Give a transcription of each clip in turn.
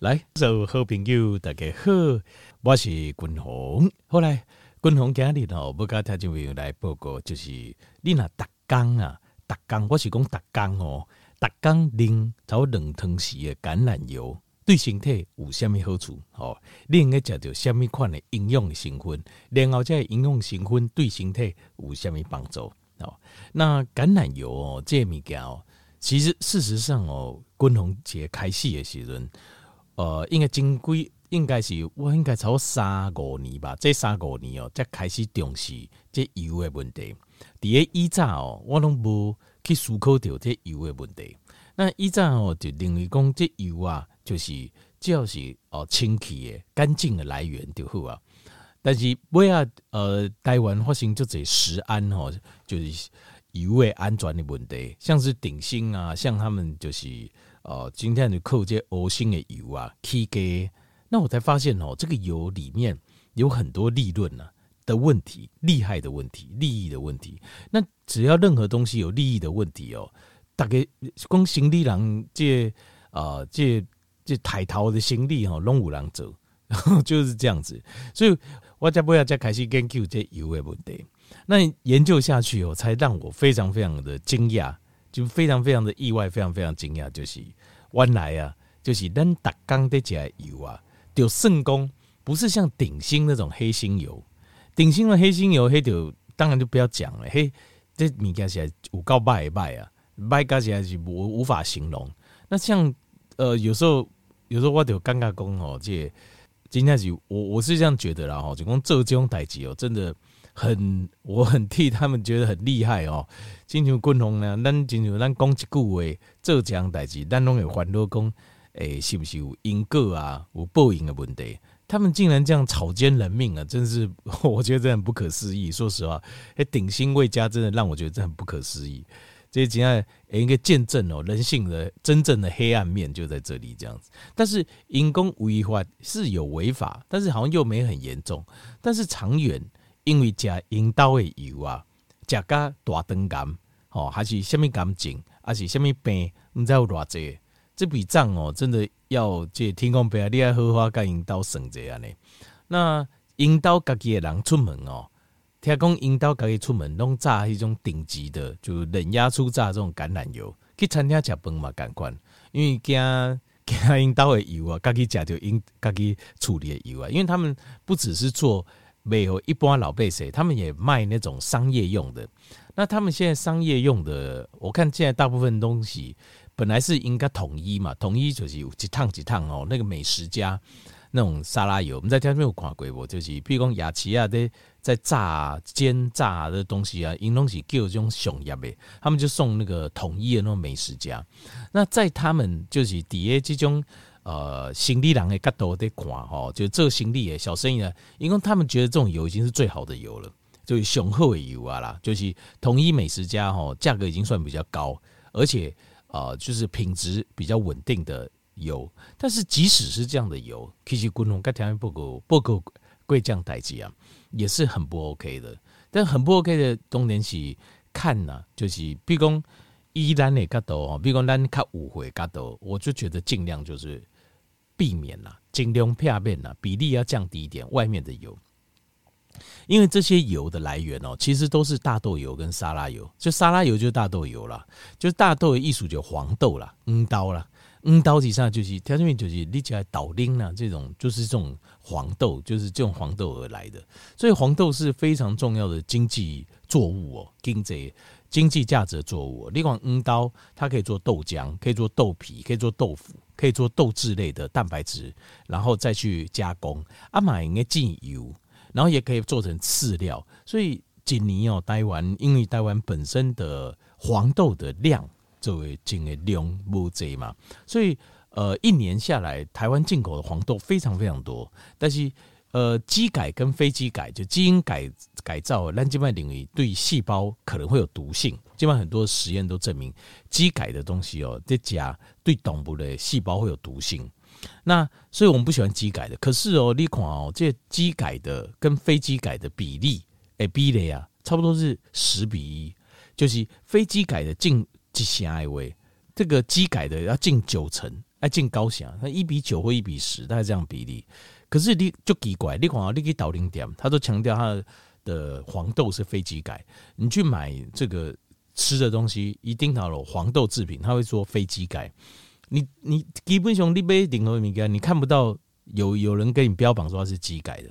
来，所有好朋友大家好，我是君宏。后来君宏今日哦，不跟听众朋友来报告，就是你那逐工啊，逐工我是讲逐工哦，逐工啉炒两汤匙的橄榄油，对身体有虾物好处？哦，你应该食到虾物款的营养成分，然后这营养成分对身体有虾物帮助？哦，那橄榄油哦，这物件哦。其实事实上哦，君宏节开始的时阵，呃，应该正规应该是我应该超三五年吧。这三五年哦，才开始重视这油的问题。伫个以前哦，我拢无去思考到这油的问题。那以前哦，就认为讲这油啊，就是只要是哦清气的、干净的来源就好啊。但是尾啊，呃，台湾发生就这食安哦，就是。油的安全的问题，像是鼎新啊，像他们就是哦，今天就扣这些欧星的油啊，起价，那我才发现哦，这个油里面有很多利润呢的问题，利害的问题，利益的问题。那只要任何东西有利益的问题哦，大概光行李人这啊这这抬头的行李哈，拢有人走，然 后就是这样子。所以我才不要再开始研究这油的问题。那研究下去哦，才让我非常非常的惊讶，就非常非常的意外，非常非常惊讶，就是原来啊，就是咱逐工的加油啊，就圣功不是像鼎新那种黑心油，鼎新的黑心油黑就当然就不要讲了，嘿，这物件是有够歹歹啊，歹加起来是无无法形容。那像呃，有时候有时候我就尴尬讲哦，这今天是我我是这样觉得啦哈，就讲做这种代志哦，真的。很，我很替他们觉得很厉害哦。亲像君宏呢，咱金牛咱讲一句话，做这样代志，咱拢会烦恼讲，诶，是不是有因果啊，有报应的问题？他们竟然这样草菅人命啊，真是 我觉得这很不可思议。说实话，诶，鼎新魏家真的让我觉得这很不可思议。这些样诶，一个见证哦，人性的真正的黑暗面就在这里这样子。但是因公违法是有违法，但是好像又没很严重，但是长远。因为食引导的油啊，食甲大肠癌，吼，还是什么癌症，还是什么病，毋知有偌济，这笔账哦，真的要这天公伯啊，你要好好甲引导算者安尼。那引导家己的人出门哦，听讲引导家己出门拢炸迄种顶级的，就冷压出炸这种橄榄油，去餐厅食饭嘛共款，因为惊惊引导的油啊，家己食着因家己处理的油啊，因为他们不只是做。没有一般老百姓，他们也卖那种商业用的。那他们现在商业用的，我看现在大部分东西本来是应该统一嘛，统一就是有几趟几趟哦。那个美食家那种沙拉油，我们在家没有看过不，就是譬如讲雅琪啊，在在炸煎炸的东西啊，因东西叫这种熊业的，他们就送那个统一的那种美食家。那在他们就是底下这种。呃，行李人的角度在看吼，就做行李的小生意呢，因为他们觉得这种油已经是最好的油了，就是雄厚的油啊啦，就是统一美食家吼，价格已经算比较高，而且呃，就是品质比较稳定的油。但是即使是这样的油，其实君宏跟条件不够不够贵降代志啊，也是很不 OK 的。但很不 OK 的重点是看呐、就是比如讲依咱的角度哦，比如讲咱较误会角度，我就觉得尽量就是。避免啦，尽量片面啦，比例要降低一点。外面的油，因为这些油的来源哦，其实都是大豆油跟沙拉油。就沙拉油就是大豆油啦，就是大豆的艺术就黄豆啦，嗯刀啦，嗯刀以上就是它这边就是立起来倒丁啦，这种就是这种黄豆，就是这种黄豆而来的。所以黄豆是非常重要的经济作物哦，经济经济价值作物。另外，黄豆它可以做豆浆，可以做豆皮，可以做豆腐。可以做豆制类的蛋白质，然后再去加工。啊，买应该进油，然后也可以做成饲料。所以今年哦，台湾因为台湾本身的黄豆的量作为进的量不济嘛，所以呃，一年下来，台湾进口的黄豆非常非常多。但是呃，基改跟非基改，就基因改改造，咱这边领域对细胞可能会有毒性。基本上很多实验都证明，基改的东西哦，在加对动物的细胞会有毒性。那所以我们不喜欢基改的。可是哦，你看哦，这基改的跟非基改的比例，哎，比例啊，差不多是十比一，就是非基改的近几千位，这个基改的要近九成，哎进高血压，那一比九或一比十，大概这样比例。可是你就奇怪，你看你去导零点，他都强调他的黄豆是非机改，你去买这个吃的东西，一定到了黄豆制品，他会说非机改。你你基本上你买任何物件，你看不到有有人给你标榜说它是基改的。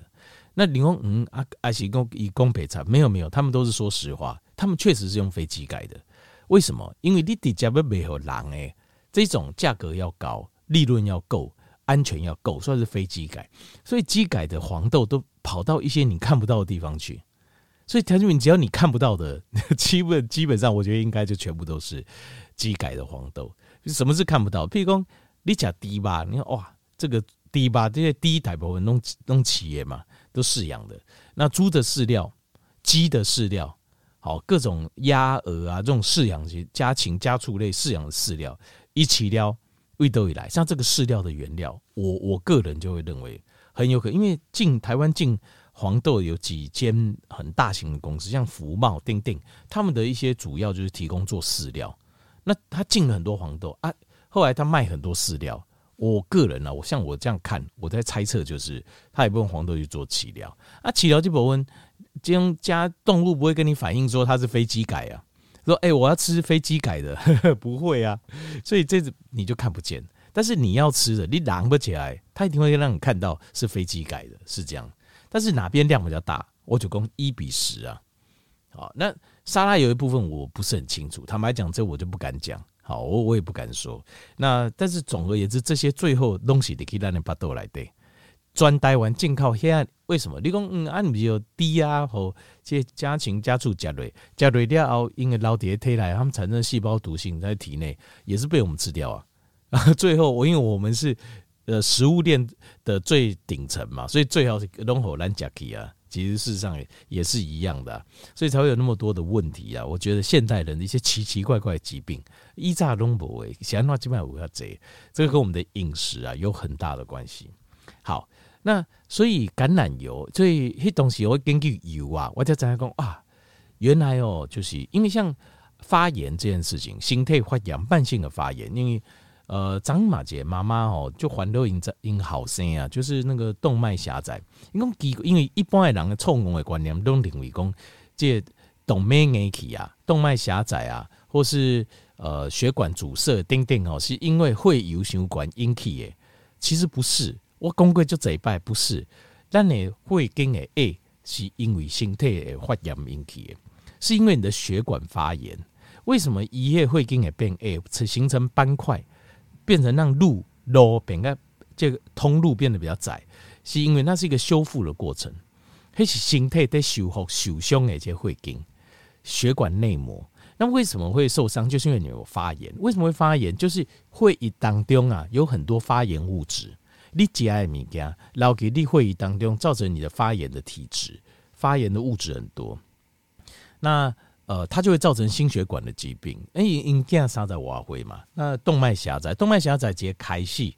那你说嗯啊啊是讲以供赔偿，没有没有，他们都是说实话，他们确实是用非基改的。为什么？因为你底价要没有人诶，这种价格要高，利润要够，安全要够，算是非机改。所以机改的黄豆都跑到一些你看不到的地方去。所以条俊明，只要你看不到的，基本基本上，我觉得应该就全部都是机改的黄豆。什么是看不到？譬如说，你讲低吧，你看哇，这个低吧，这些低大部分弄弄企业嘛，都饲养的。那猪的饲料，鸡的饲料。好，各种鸭鹅啊，这种饲养型家禽家畜类饲养的饲料，一起料味都以来，像这个饲料的原料，我我个人就会认为很有可能，因为进台湾进黄豆有几间很大型的公司，像福茂、丁丁，他们的一些主要就是提供做饲料。那他进了很多黄豆啊，后来他卖很多饲料。我个人呢、啊，我像我这样看，我在猜测就是他也不用黄豆去做饲料啊，饲料就保温。这样加动物不会跟你反映说它是飞机改啊，说哎、我要吃飞机改的呵呵，不会啊，所以这你就看不见。但是你要吃的，你拿不起来，它一定会让你看到是飞机改的，是这样。但是哪边量比较大，我就讲一比十啊。好，那沙拉有一部分我不是很清楚，坦白讲这我就不敢讲。好，我我也不敢说。那但是总而言之，这些最后东西你可以让你把豆来对。专台湾进口黑暗，为什么？你讲嗯，按比较低啊，和这家禽家畜加瑞加瑞了后，因为老爹推来，他们产生细胞毒性在体内，也是被我们吃掉啊。最后我因为我们是呃食物链的最顶层嘛，所以最好是龙火兰甲基啊。其实事实上也是一样的，所以才会有那么多的问题啊。我觉得现代人的一些奇奇怪怪的疾病，一炸龙博诶，想那基本上我要贼，这个跟我们的饮食啊有很大的关系。好。那所以橄榄油，所以迄东西我会根据油啊，我就知影讲啊，原来哦，就是因为像发炎这件事情，心态发炎，慢性的发炎，因为呃，张马杰妈妈哦，就环都因因好生啊，就是那个动脉狭窄，因为因为一般的人的错误的观念都认为讲，这动脉硬起啊，动脉狭窄啊，或是呃血管阻塞等等哦，是因为会油血管引起的，其实不是。我讲过就这一拜不是，但你会跟诶诶，是因为身体诶发炎引起的，是因为你的血管发炎。为什么一夜会跟诶变诶，形成斑块，变成让路路变个这个通路变得比较窄，是因为那是一个修复的过程，还是身体在修复受伤诶这会跟血管内膜。那为什么会受伤？就是因为你有发炎。为什么会发炎？就是会议当中啊有很多发炎物质。你节爱物件，然后给你会议当中造成你的发炎的体质，发炎的物质很多，那呃，它就会造成心血管的疾病。哎，因这样啥在瓦灰嘛？那动脉狭窄，动脉狭窄接开戏，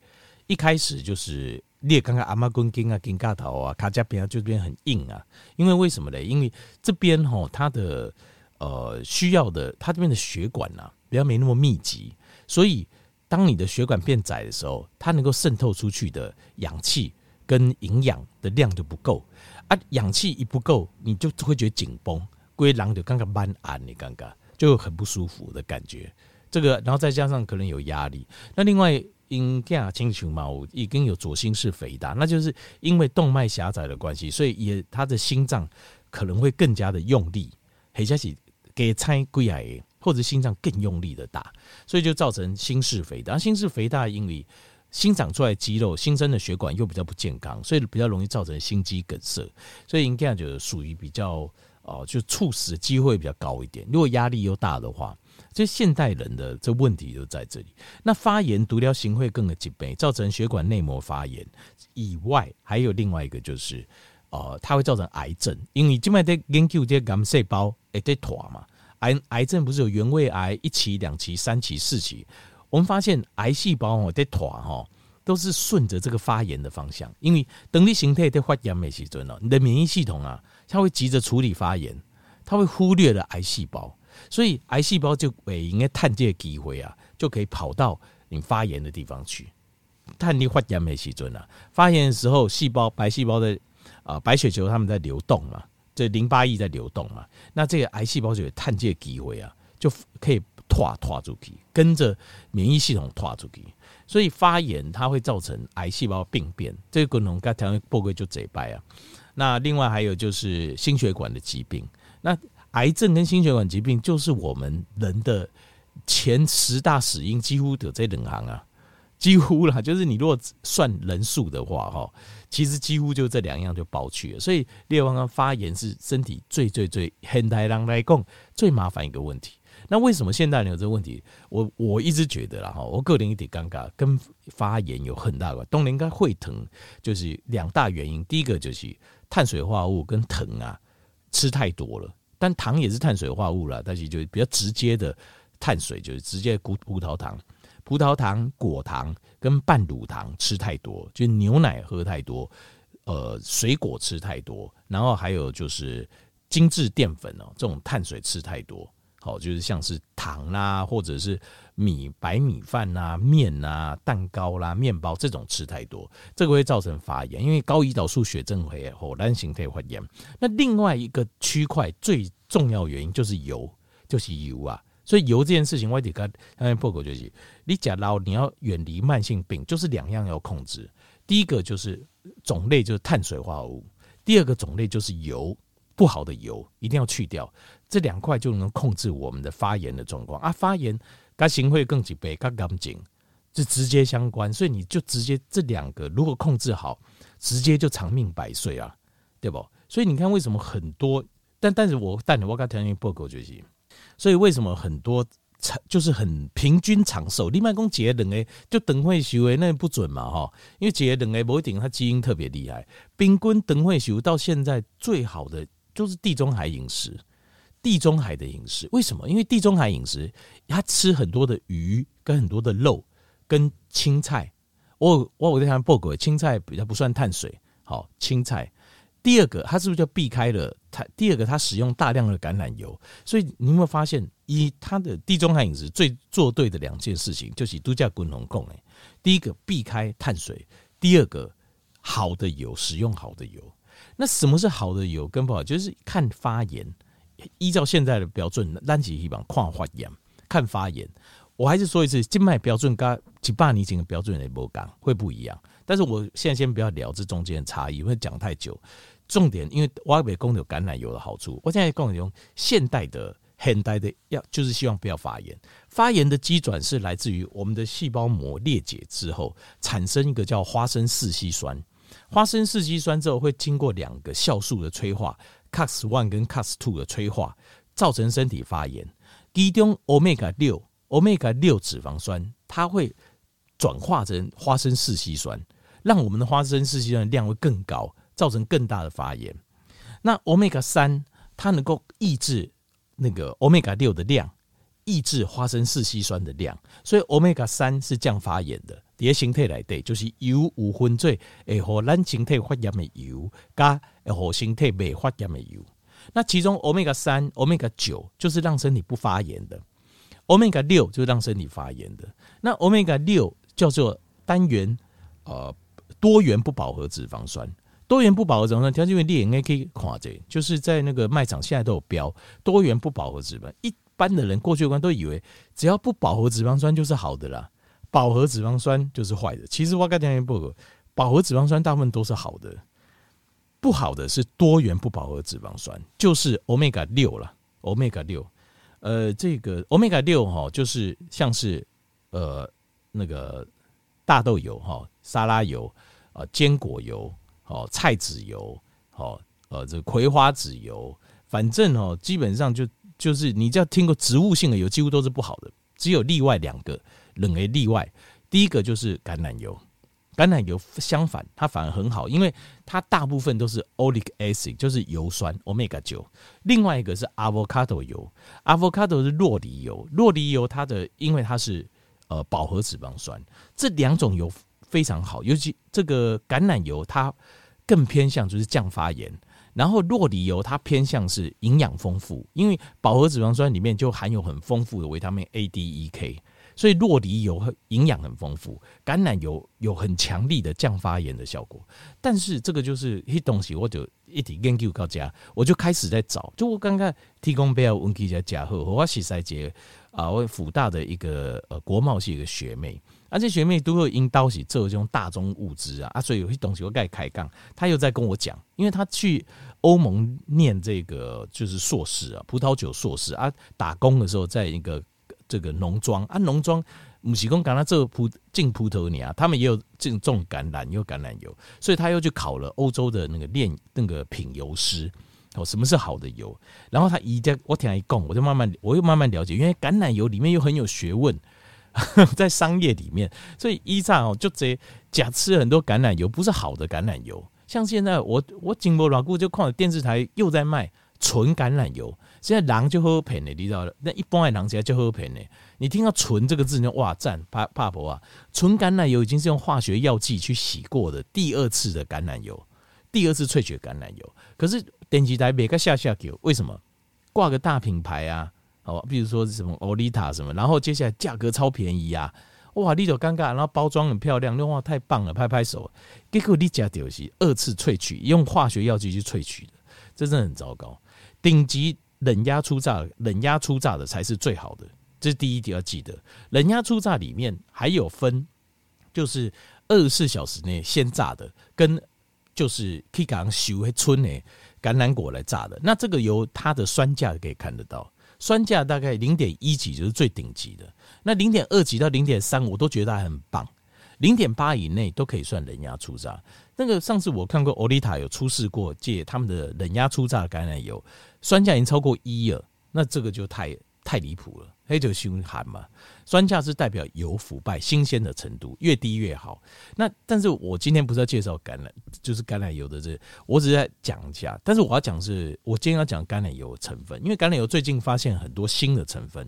一开始就是裂，刚刚阿妈根筋啊、筋嘎头啊、卡加边啊，就边很硬啊。因为为什么呢？因为这边吼，它的呃需要的，它这边的血管呐、啊，比较没那么密集，所以。当你的血管变窄的时候，它能够渗透出去的氧气跟营养的量就不够啊。氧气一不够，你就会觉得紧绷，龟狼就刚刚慢按你刚刚就很不舒服的感觉。这个，然后再加上可能有压力。那另外，因亚青熊猫已经有左心室肥大，那就是因为动脉狭窄的关系，所以也他的心脏可能会更加的用力，或者是给拆龟癌。或者心脏更用力的打，所以就造成心室肥大。心室肥大，因为新长出来肌肉、新生的血管又比较不健康，所以比较容易造成心肌梗塞。所以应该就属于比较哦，就猝死的机会比较高一点。如果压力又大的话，就现代人的这问题就在这里。那发炎毒疗型会更的疾病，造成血管内膜发炎以外，还有另外一个就是呃，它会造成癌症，因为今麦在研究这些癌细胞会在拖嘛。癌癌症不是有原位癌一期、两期、三期、四期？我们发现癌细胞哦在拖哈，都是顺着这个发炎的方向，因为等你形态在发炎没时阵了，你的免疫系统啊，它会急着处理发炎，它会忽略了癌细胞，所以癌细胞就会应该探这个机会啊，就可以跑到你发炎的地方去，探你发炎没时准啊，发炎的时候细胞白细胞的啊、白血球它们在流动嘛，这淋巴液在流动嘛，那这个癌细胞就有探界机会啊，就可以拖拖出去，跟着免疫系统拖出去，所以发炎它会造成癌细胞病变，这个功能刚才报告就这败啊。那另外还有就是心血管的疾病，那癌症跟心血管疾病就是我们人的前十大死因，几乎得这两行啊。几乎啦，就是你如果算人数的话，哈，其实几乎就这两样就包去了。所以，列王刚发炎是身体最最最现代人来讲最麻烦一个问题。那为什么现代人有这个问题？我我一直觉得啦，哈，我个人有点尴尬，跟发炎有很大关系。冬龄该会疼，就是两大原因。第一个就是碳水化合物跟糖啊吃太多了，但糖也是碳水化合物啦，但是就比较直接的碳水就是直接葡葡萄糖。葡萄糖、果糖跟半乳糖吃太多，就牛奶喝太多，呃，水果吃太多，然后还有就是精致淀粉哦，这种碳水吃太多，好，就是像是糖啦，或者是米白米饭呐、面呐、蛋糕啦、面包这种吃太多，这个会造成发炎，因为高胰岛素血症会哦，单形态发炎。那另外一个区块最重要原因就是油，就是油啊。所以油这件事情，我得跟刚才报告就是，你假如你要远离慢性病，就是两样要控制。第一个就是种类就是碳水化合物，第二个种类就是油，不好的油一定要去掉。这两块就能控制我们的发炎的状况啊。发炎跟行会更几倍，更干净，就直接相关。所以你就直接这两个如果控制好，直接就长命百岁啊，对不？所以你看为什么很多，但但是我但你我刚才听报告就是。所以为什么很多长就是很平均长寿？另外讲结人诶，就等会修诶，那不准嘛哈？因为结人诶，不一定他基因特别厉害。冰棍等会修到现在最好的就是地中海饮食，地中海的饮食为什么？因为地中海饮食他吃很多的鱼跟很多的肉跟青菜。我我我在看报告，青菜比较不算碳水，好青菜。第二个，它是不是就避开了它？第二个，它使用大量的橄榄油，所以你有没有发现，以它的地中海饮食最做对的两件事情，就是度假滚龙贡诶。第一个避开碳水，第二个好的油，使用好的油。那什么是好的油跟不好？就是看发炎，依照现在的标准，单起一般看发炎，看发炎。我还是说一次，静脉标准跟几百年前的标准也不，会不一样。但是我现在先不要聊这中间的差异，因为讲太久。重点，因为挖北公有橄榄油的好处，我现在讲用现代的、现代的，要就是希望不要发炎。发炎的基转是来自于我们的细胞膜裂解之后，产生一个叫花生四烯酸。花生四烯酸之后会经过两个酵素的催化，Cas one 跟 Cas two 的催化，造成身体发炎。其中 Omega 六，Omega 六脂肪酸，它会转化成花生四烯酸。让我们的花生四烯酸量会更高，造成更大的发炎。那欧米伽三它能够抑制那个欧米伽六的量，抑制花生四烯酸的量，所以欧米伽三是降发炎的。第二形态来对，就是油五分醉，诶，和咱形态发炎的油，加诶和形态未发炎的油。那其中欧米伽三、欧米伽九就是让身体不发炎的，欧米伽六就是让身体发炎的。那欧米伽六叫做单元呃。多元不饱和脂肪酸，多元不饱和脂肪酸，条件为列应该可以看这，就是在那个卖场现在都有标多元不饱和脂肪。一般的人过去的观都以为只要不饱和脂肪酸就是好的啦，饱和脂肪酸就是坏的。其实我刚才报告，饱和脂肪酸大部分都是好的，不好的是多元不饱和脂肪酸，就是 Omega 六了，Omega 六，呃，这个 Omega 六哈，就是像是呃那个大豆油哈，沙拉油。啊，坚果油，哦，菜籽油，哦，呃，这葵花籽油，反正哦，基本上就就是你只要听过植物性的油，几乎都是不好的，只有例外两个，冷为例外。第一个就是橄榄油，橄榄油相反，它反而很好，因为它大部分都是 oleic acid，就是油酸，omega 九。另外一个是 avocado 油，avocado 是洛梨油，洛梨油它的因为它是呃饱和脂肪酸，这两种油。非常好，尤其这个橄榄油，它更偏向就是降发炎。然后酪梨油它偏向是营养丰富，因为饱和脂肪酸里面就含有很丰富的维他命 A、D、E、K，所以酪梨油营养很丰富，橄榄油有很强力的降发炎的效果。但是这个就是一东西，我就一直研究到家，我就开始在找。就我刚刚提供不要问题在家后，我是在接啊，我辅大的一个呃国贸系一个学妹，而、且学妹都会引导起做这种大宗物资啊啊，所以有些东西我该开杠，她又在跟我讲，因为她去欧盟念这个就是硕士啊，葡萄酒硕士啊，打工的时候在一个这个农庄啊，农庄母西工赶他这葡进葡萄牙，他们也有这种橄榄，有橄榄油，所以他又去考了欧洲的那个炼那个品油师。哦，什么是好的油？然后他一在我听他一讲，我就慢慢我又慢慢了解，因为橄榄油里面又很有学问，在商业里面，所以一战哦，就这假吃很多橄榄油不是好的橄榄油。像现在我我经过老顾就看了电视台又在卖纯橄榄油，现在人就喝便宜，你知道了？那一般的人现在就喝便宜。你听到“纯”这个字，就哇赞，怕怕不啊？纯橄榄油已经是用化学药剂去洗过的第二次的橄榄油，第二次萃取橄榄油，可是。电视台每个下下给，为什么挂个大品牌啊？哦，比如说什么欧丽塔什么，然后接下来价格超便宜啊！哇，你就尴尬，然后包装很漂亮，哇太棒了，拍拍手。结果你家就是二次萃取，用化学药剂去萃取的，这真的很糟糕。顶级冷压初榨，冷压初榨的才是最好的，这是第一点要记得。冷压初榨里面还有分，就是二十四小时内先榨的，跟就是可以讲修会春呢。橄榄果来榨的，那这个由它的酸价可以看得到，酸价大概零点一级就是最顶级的，那零点二级到零点三我都觉得还很棒，零点八以内都可以算冷压出榨。那个上次我看过欧丽塔有出示过借他们的冷压出榨橄榄油，酸价已经超过一了，那这个就太太离谱了，黑酒熏寒嘛。酸价是代表油腐败、新鲜的程度越低越好。那但是我今天不是要介绍橄榄，就是橄榄油的这，我只是在讲一下。但是我要讲是，我今天要讲橄榄油的成分，因为橄榄油最近发现很多新的成分。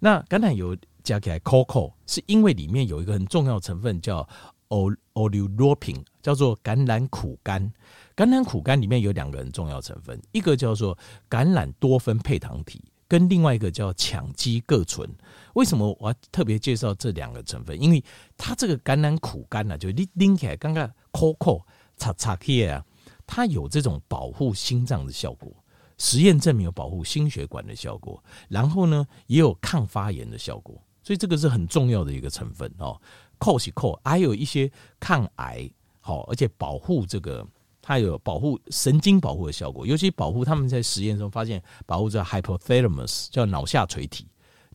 那橄榄油加起来 coco 是因为里面有一个很重要的成分叫 oleuropein，叫做橄榄苦苷。橄榄苦苷里面有两个很重要成分，一个叫做橄榄多酚配糖体。跟另外一个叫羟基哬醇，为什么我要特别介绍这两个成分？因为它这个橄榄苦苷呢，就拎拎起来，刚刚抠抠擦擦起来啊，它有这种保护心脏的效果，实验证明有保护心血管的效果，然后呢也有抗发炎的效果，所以这个是很重要的一个成分哦。抠是抠，还有一些抗癌好，而且保护这个。它有保护神经保护的效果，尤其保护他们在实验中发现保护这 hypothalamus 叫脑下垂体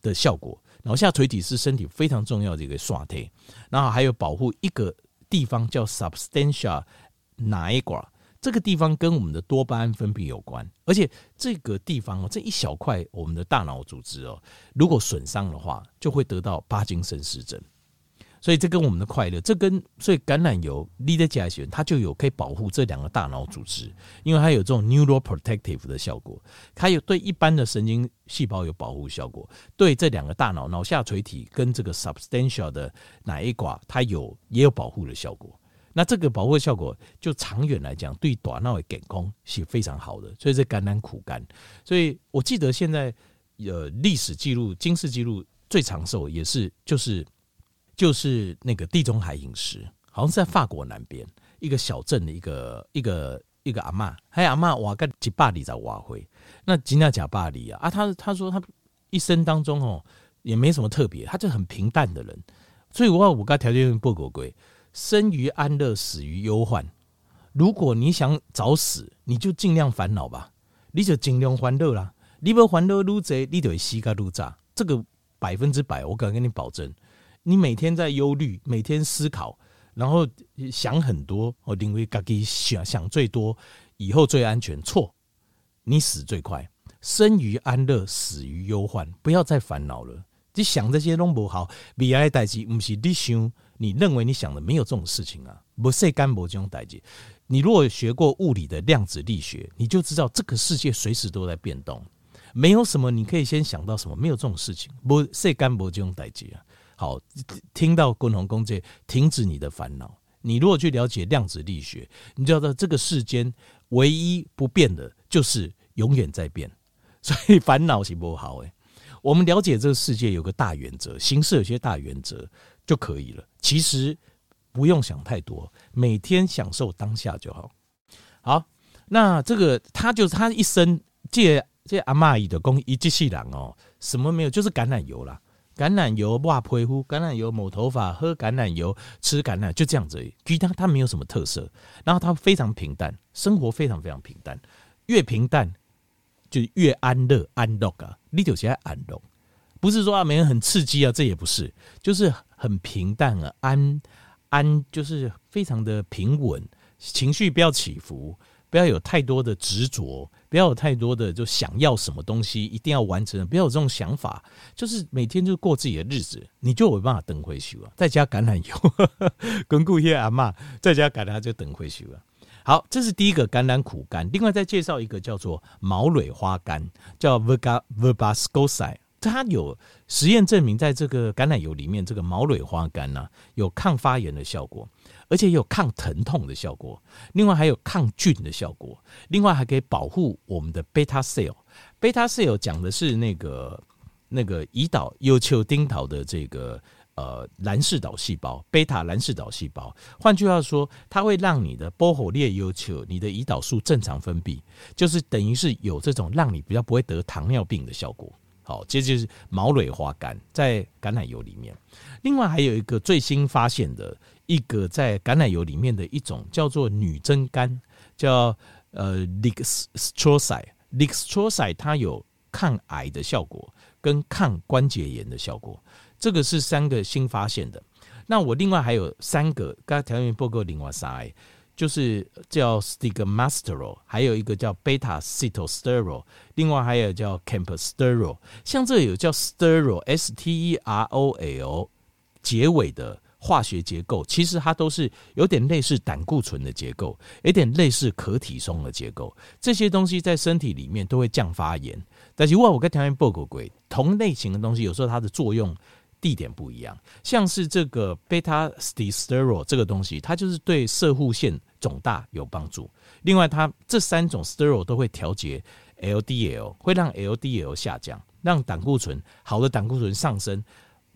的效果。脑下垂体是身体非常重要的一个刷体，然后还有保护一个地方叫 substantia nigra，这个地方跟我们的多巴胺分泌有关，而且这个地方哦，这一小块我们的大脑组织哦，如果损伤的话，就会得到帕金森氏症。所以这跟我们的快乐，这跟所以橄榄油利得加血，它就有可以保护这两个大脑组织，因为它有这种 neuroprotective 的效果，它有对一般的神经细胞有保护效果，对这两个大脑脑下垂体跟这个 substantial 的哪一寡，它有也有保护的效果。那这个保护效果，就长远来讲，对大脑的健康是非常好的。所以这橄榄苦干，所以我记得现在呃历史记录、金氏记录最长寿也是就是。就是那个地中海饮食，好像是在法国南边一个小镇的一个一个一个阿嬷，还有阿嬷瓦个吉巴里在瓦回，那吉纳贾巴里啊啊，他他说他一生当中哦也没什么特别，他就很平淡的人，所以我话五个条件不够贵，生于安乐，死于忧患。如果你想早死，你就尽量烦恼吧，你就尽量欢乐啦，你不烦恼愈多，你就会死个愈早，这个百分之百，我敢跟你保证。你每天在忧虑，每天思考，然后想很多，我认为自己想想最多，以后最安全。错，你死最快，生于安乐，死于忧患。不要再烦恼了，你想这些都不好。未来的代志不是你想，你认为你想的没有这种事情啊，不是干不这种代志。你如果学过物理的量子力学，你就知道这个世界随时都在变动，没有什么你可以先想到什么，没有这种事情，不是干不这种代志啊。好，听到共同工作，停止你的烦恼。你如果去了解量子力学，你知道这个世间唯一不变的就是永远在变，所以烦恼是不好诶。我们了解这个世界有个大原则，形式有些大原则就可以了。其实不用想太多，每天享受当下就好。好，那这个他就是他一生借借阿嬷伊的工一机器人哦，什么没有，就是橄榄油啦。橄榄油抹皮肤，橄榄油抹头发，喝橄榄油，吃橄榄，就这样子。其他它没有什么特色，然后它非常平淡，生活非常非常平淡，越平淡就越安乐安乐啊！你就是爱安乐，不是说啊，每人很刺激啊，这也不是，就是很平淡啊，安安就是非常的平稳，情绪不要起伏。不要有太多的执着，不要有太多的就想要什么东西一定要完成，不要有这种想法，就是每天就过自己的日子，你就有办法等回去了。再加橄榄油，跟顾叶阿嬷再加橄榄就等回去了。好，这是第一个橄榄苦干。另外再介绍一个叫做毛蕊花干，叫 Verga verbascosai。它有实验证明，在这个橄榄油里面，这个毛蕊花干呢、啊，有抗发炎的效果。而且有抗疼痛的效果，另外还有抗菌的效果，另外还可以保护我们的贝塔 cell。贝塔 cell 讲的是那个那个胰岛优丘丁岛的这个呃蓝氏岛细胞，贝塔蓝氏岛细胞。换句话说，它会让你的波火列优丘，你的胰岛素正常分泌，就是等于是有这种让你比较不会得糖尿病的效果。好，这就是毛蕊花苷在橄榄油里面。另外还有一个最新发现的。一个在橄榄油里面的一种叫做女贞苷，叫呃 Dextroside，Dextroside 它有抗癌的效果跟抗关节炎的效果，这个是三个新发现的。那我另外还有三个，刚才条件报告另外三，就是叫 Stigmasterol，还有一个叫 Beta Sitosterol，另外还有叫 Campesterol，像这有叫 Sterol，S T E R O L 结尾的。化学结构其实它都是有点类似胆固醇的结构，有点类似可体松的结构。这些东西在身体里面都会降发炎。但是如果我跟条件报告过，同类型的东西有时候它的作用地点不一样。像是这个 beta sitosterol 这个东西，它就是对摄护腺肿大有帮助。另外，它这三种 sterol 都会调节 LDL，会让 LDL 下降，让胆固醇好的胆固醇上升，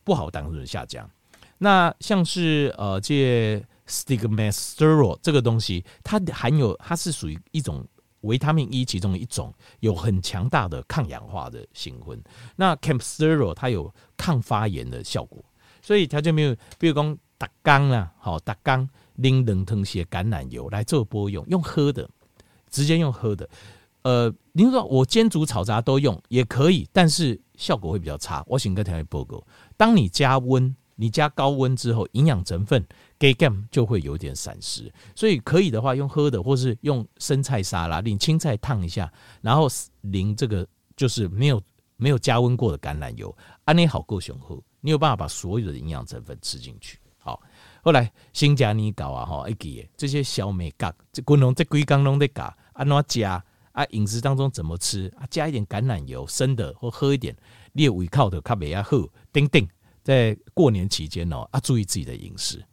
不好的胆固醇下降。那像是呃，这 Stigmasterol 这个东西，它含有，它是属于一种维他命 E 其中一种，有很强大的抗氧化的成分。那 campsterol 它有抗发炎的效果，所以它就没有，比如讲打缸啊，好打缸拎冷腾些橄榄油来做波用，用喝的，直接用喝的。呃，您说我煎煮炒炸都用也可以，但是效果会比较差。我请个条件报告，当你加温。你加高温之后，营养成分 GAM 就会有点散失，所以可以的话用喝的，或是用生菜沙拉淋青菜烫一下，然后淋这个就是没有没有加温过的橄榄油，安尼好够雄厚，你有办法把所有的营养成分吃进去。好，后来新加尼搞啊哈，一记这些小美角，这滚龙这龟缸龙的搞，安怎加啊？饮食当中怎么吃啊？加一点橄榄油生的，或喝一点，你的胃口就较袂啊好，等等。在过年期间哦，要，注意自己的饮食。